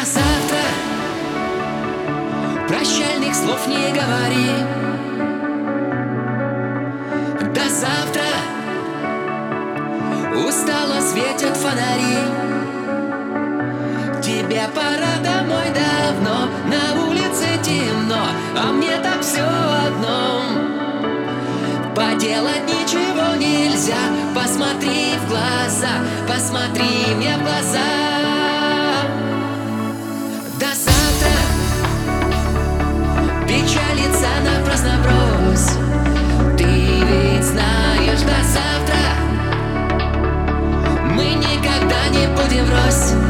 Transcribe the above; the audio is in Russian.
до завтра. Прощальных слов не говори. До завтра. Устало светят фонари. Тебе пора домой давно. На улице темно А мне так все одно. Поделать ничего нельзя. Посмотри в глаза Посмотри мне в глаза. Будем врозь